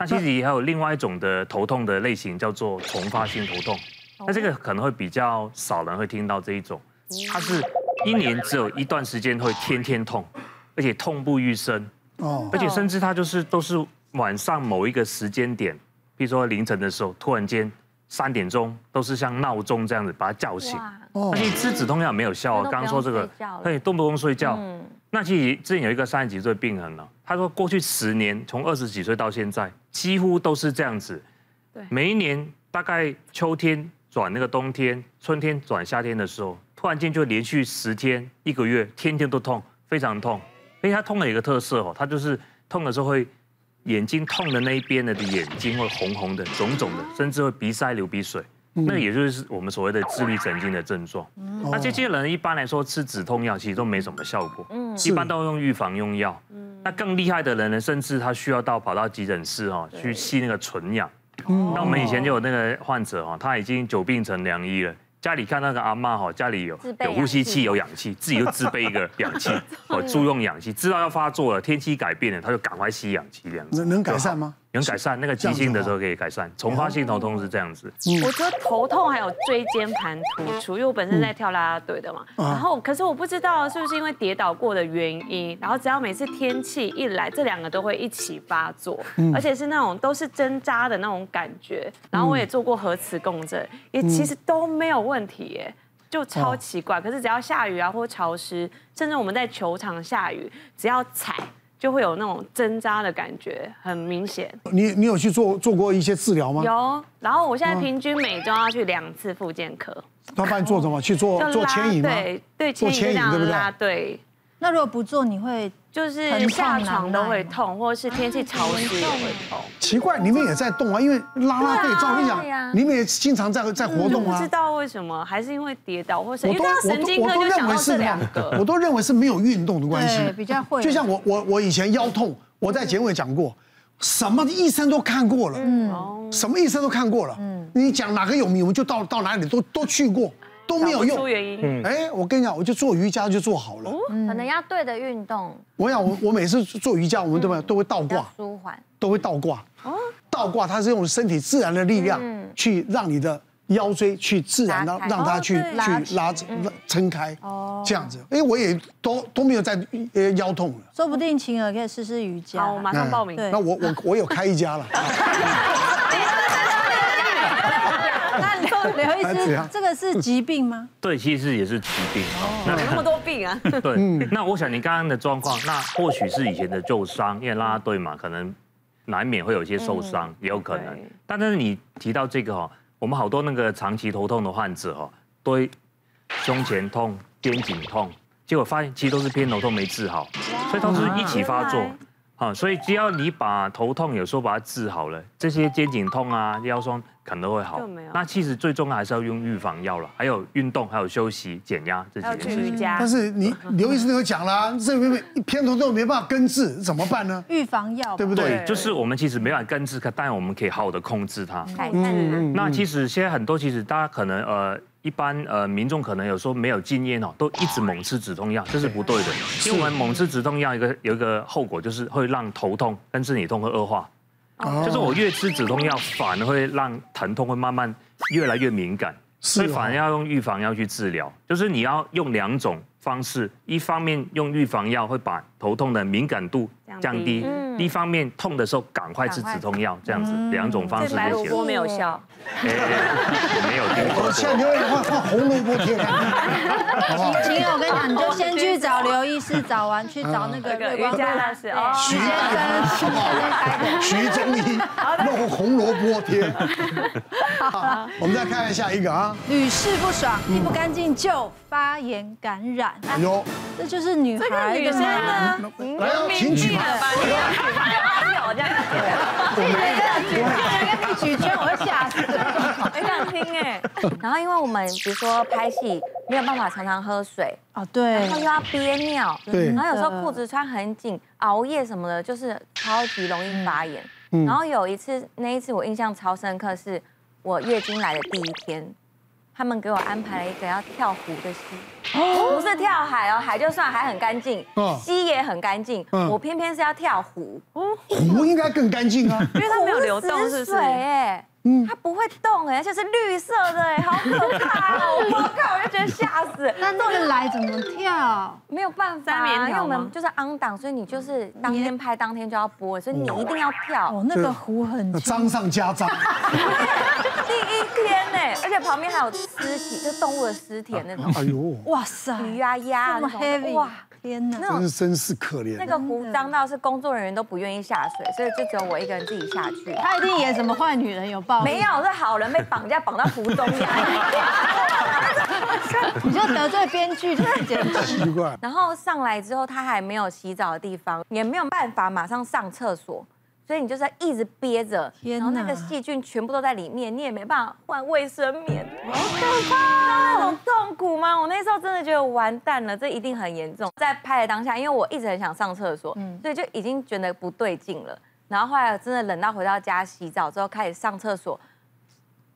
那其实也还有另外一种的头痛的类型，叫做重发性头痛。那这个可能会比较少人会听到这一种，它是一年只有一段时间会天天痛，而且痛不欲生。哦，而且甚至它就是都是晚上某一个时间点，比如说凌晨的时候，突然间三点钟都是像闹钟这样子把他叫醒。哦，而且吃止痛药没有效啊，刚刚说这个，对，动不动睡觉。嗯，那其实之前有一个三十几岁病人了，他说过去十年从二十几岁到现在，几乎都是这样子。对，每一年大概秋天转那个冬天，春天转夏天的时候，突然间就连续十天一个月，天天都痛，非常痛。因为他痛的有一个特色哦，他就是痛的时候会眼睛痛的那一边的眼睛会红红的、肿肿的，甚至会鼻塞、流鼻水。那也就是我们所谓的自律神经的症状。那这些人一般来说吃止痛药其实都没什么效果，一般都用预防用药。那更厉害的人呢，甚至他需要到跑到急诊室哈去吸那个纯氧。那我们以前就有那个患者哈，他已经久病成良医了。家里看那个阿妈哈，家里有有呼吸器、有氧气，自己就自备一个氧气，哦，租用氧气，知道要发作了，天气改变了，他就赶快吸氧气这样子。能能改善吗？能改善，那个急性的时候可以改善。重发性头痛是这样子。我觉得头痛还有椎间盘突出，因为我本身在跳啦啦队的嘛。然后，可是我不知道是不是因为跌倒过的原因，然后只要每次天气一来，这两个都会一起发作，而且是那种都是针扎的那种感觉。然后我也做过核磁共振，也其实都没有问题耶，就超奇怪。可是只要下雨啊或潮湿，甚至我们在球场下雨，只要踩。就会有那种针扎的感觉，很明显。你你有去做做过一些治疗吗？有，然后我现在平均每周要去两次复健科。他帮你做什么？去做做牵引吗？对对，做牵引对不对？对。那如果不做，你会？就是下床都会痛，或者是天气潮湿也会痛。奇怪，你们也在动啊？因为拉拉队，照理讲，你们也经常在在活动啊。不知道为什么，还是因为跌倒，或是因为神经科就想到这两个。我都认为是没有运动的关系，比较会。就像我我我以前腰痛，我在节目也讲过，什么医生都看过了，嗯，什么医生都看过了，嗯，你讲哪个有名，我们就到到哪里都都去过。都没有用。嗯，哎，我跟你讲，我就做瑜伽就做好了。可能要对的运动。我想，我我每次做瑜伽，我们都会都会倒挂，舒缓，都会倒挂。哦，倒挂它是用身体自然的力量去让你的腰椎去自然的让它去去拉撑开。哦，这样子，哎，我也都都没有在腰痛了。说不定晴儿可以试试瑜伽。好，我马上报名。那我我我有开一家了。刘医师，这个是疾病吗？对，其实也是疾病。那那么多病啊？对。那我想你刚刚的状况，那或许是以前的旧伤，因为拉拉队嘛，可能难免会有一些受伤，也有可能。但是你提到这个哦，我们好多那个长期头痛的患者哦，都胸前痛、肩颈痛，结果发现其实都是偏头痛没治好，所以都是一起发作。啊，所以只要你把头痛有时候把它治好了，这些肩颈痛啊、腰酸可能都会好。那其实最重要还是要用预防药了，还有运动，还有休息、减压这几件事情。但是你刘医生都有讲了，这边偏头痛没办法根治，怎么办呢？预防药，对不对？对，就是我们其实没办法根治，但我们可以好好的控制它。嗯，那其实现在很多其实大家可能呃。一般呃民众可能有时候没有经验哦，都一直猛吃止痛药，这是不对的。因为我们猛吃止痛药，一个有一个后果就是会让头痛跟身体痛会恶化。就是我越吃止痛药，反而会让疼痛会慢慢越来越敏感，所以反而要用预防药去治疗。就是你要用两种方式，一方面用预防药会把头痛的敏感度降低，一方面痛的时候赶快吃止痛药，这样子两种方式。白萝卜没有效。我没有听过。现在你要换换红萝卜贴。晴儿，我跟你讲，你就先去找刘医师，找完去找那个瑜伽老师哦。徐先生，徐中医，弄红萝卜贴。好，我们再看下一个啊。屡试不爽，一不干净就发炎感染。哎呦，这就是女孩女生的来，请举牌。我这样子，你觉得举人跟你举圈，我会吓死。没想听哎。然后因为我们比如说拍戏，没有办法常常喝水哦，对，然后又要憋尿，对，然后有时候裤子穿很紧，熬夜什么的，就是超级容易发炎。然后有一次，那一次我印象超深刻，是我月经来的第一天。他们给我安排了一个要跳湖的溪，不是跳海哦，海就算海很干净，溪也很干净，我偏偏是要跳湖，湖应该更干净啊，因为它没有流动，是水哎。嗯，它不会动哎，而且是绿色的哎，好可怕哦！我靠，我就觉得吓死。那那个来怎么跳？没有办法，因为我们就是 on 档，所以你就是当天拍当天就要播，所以你一定要跳。哦，那个湖很脏上加脏。第一天呢，而且旁边还有尸体，就动物的尸体那种。哎呦，哇塞，鱼啊鸭那种，哇。天哪，真是真是可怜。那个湖脏到是工作人员都不愿意下水，所以就只有我一个人自己下去。他一定演什么坏女人有报？没有，是好人被绑架绑到湖中央。你就得罪编剧，真的奇怪。然后上来之后，他还没有洗澡的地方，也没有办法马上上厕所。所以你就是一直憋着，然后那个细菌全部都在里面，你也没办法换卫生棉，好可怕，好痛苦吗？我那时候真的觉得完蛋了，这一定很严重。在拍的当下，因为我一直很想上厕所，所以就已经觉得不对劲了。然后后来真的冷到回到家洗澡之后开始上厕所。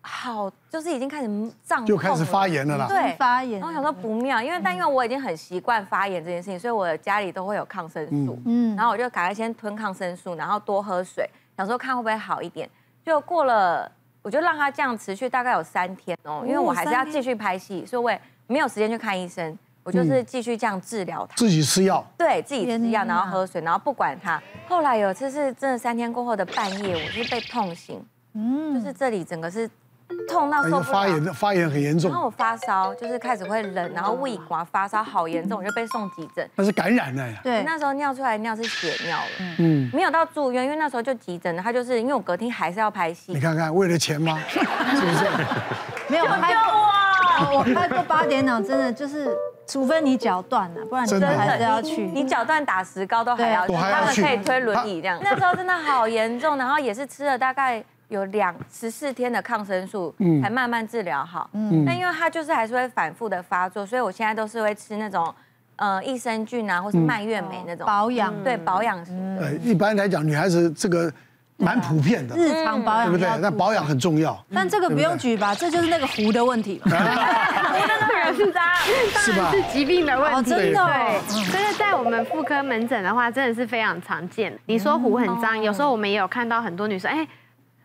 好，就是已经开始胀，就开始发炎了啦。对，发炎。然后想说不妙，因为但因为我已经很习惯发炎这件事情，所以我的家里都会有抗生素。嗯。然后我就赶快先吞抗生素，然后多喝水，想说看会不会好一点。就过了，我就让它这样持续大概有三天哦，因为我还是要继续拍戏，所以我也没有时间去看医生，我就是继续这样治疗它。自己吃药。对，自己吃药，然后喝水，然后不管它。后来有一次是真的三天过后的半夜，我是被痛醒，嗯，就是这里整个是。痛到受不了，发炎，发炎很严重。然后我发烧，就是开始会冷，然后胃刮，发烧好严重，我就被送急诊。那是感染了呀。对，那时候尿出来尿是血尿了，嗯，没有到住院，因为那时候就急诊了。他就是因为我隔天还是要拍戏。你看看，为了钱吗？是不是？没有拍过，我拍过八点档，真的就是，除非你脚断了，不然真的还是要去。你脚断打石膏都还要去，他们可以推轮椅这样。那时候真的好严重，然后也是吃了大概。有两十四天的抗生素，才慢慢治疗好。嗯，但因为它就是还是会反复的发作，所以我现在都是会吃那种，呃，益生菌啊，或是蔓越莓那种保养，对保养型。对，一般来讲，女孩子这个蛮普遍的，日常保养，对不对？那保养很重要。但这个不用举吧，这就是那个壶的问题。湖那个人是渣，当然是疾病的问题。真的，对，所以在我们妇科门诊的话，真的是非常常见。你说壶很脏，有时候我们也有看到很多女生，哎。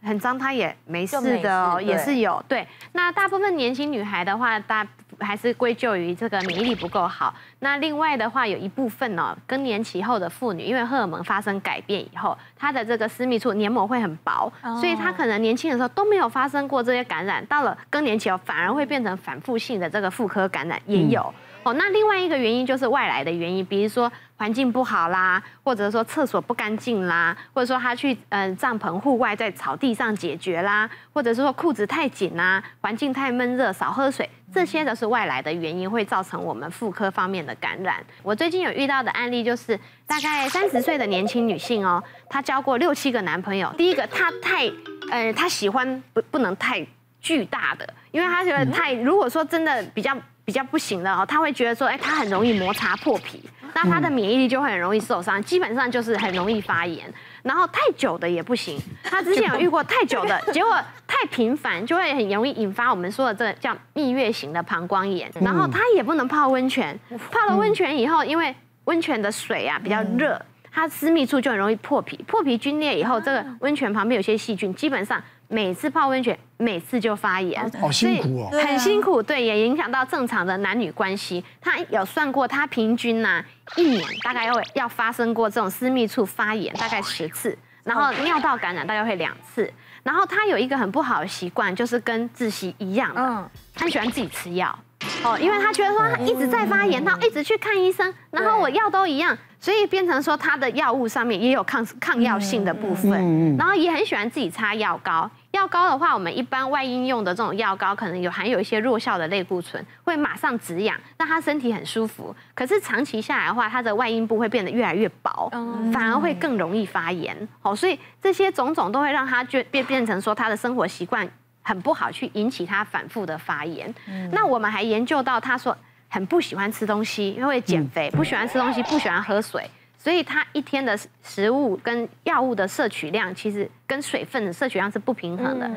很脏，它也没事的哦，也是有。对，那大部分年轻女孩的话，大还是归咎于这个免疫力不够好。那另外的话，有一部分哦，更年期后的妇女，因为荷尔蒙发生改变以后，她的这个私密处黏膜会很薄，所以她可能年轻的时候都没有发生过这些感染，到了更年期后反而会变成反复性的这个妇科感染也有。哦，那另外一个原因就是外来的原因，比如说环境不好啦，或者说厕所不干净啦，或者说他去嗯帐篷户外在草地上解决啦，或者是说裤子太紧啦，环境太闷热，少喝水，这些都是外来的原因会造成我们妇科方面的感染。我最近有遇到的案例就是大概三十岁的年轻女性哦，她交过六七个男朋友，第一个她太呃她喜欢不不能太巨大的，因为她觉得太如果说真的比较。比较不行了哦，他会觉得说，哎，他很容易摩擦破皮，那他的免疫力就会很容易受伤，基本上就是很容易发炎。然后太久的也不行，他之前有遇过太久的，结果太频繁就会很容易引发我们说的这个叫蜜月型的膀胱炎。然后他也不能泡温泉，泡了温泉以后，因为温泉的水啊比较热，它私密处就很容易破皮，破皮皲裂以后，这个温泉旁边有些细菌，基本上。每次泡温泉，每次就发炎，好辛苦哦，很辛苦，对，也影响到正常的男女关系。他有算过，他平均呢，一年大概要要发生过这种私密处发炎大概十次，然后尿道感染大概会两次。然后他有一个很不好的习惯，就是跟志熙一样的，他喜欢自己吃药，哦，因为他觉得说他一直在发炎，他一直去看医生，然后我药都一样。所以变成说，他的药物上面也有抗抗药性的部分，然后也很喜欢自己擦药膏。药膏的话，我们一般外阴用的这种药膏，可能有含有一些弱效的类固醇，会马上止痒，让他身体很舒服。可是长期下来的话，他的外阴部会变得越来越薄，反而会更容易发炎。好，所以这些种种都会让他变变变成说，他的生活习惯很不好，去引起他反复的发炎。那我们还研究到，他说。很不喜欢吃东西，因为减肥，不喜欢吃东西，不喜欢喝水，所以他一天的食物跟药物的摄取量，其实跟水分的摄取量是不平衡的。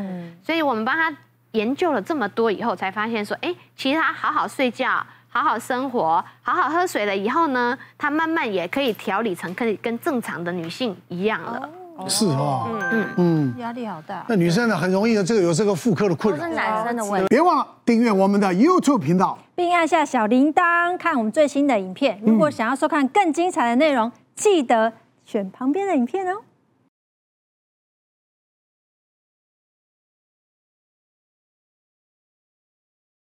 所以我们帮他研究了这么多以后，才发现说，哎，其实他好好睡觉。好好生活，好好喝水了以后呢，他慢慢也可以调理成可以跟正常的女性一样了。是哈，嗯嗯，压力好大。那女生呢，很容易的这个有这个妇科的困扰。都是男生的问题。别忘了订阅我们的 YouTube 频道，并按下小铃铛，看我们最新的影片。如果想要收看更精彩的内容，记得选旁边的影片哦。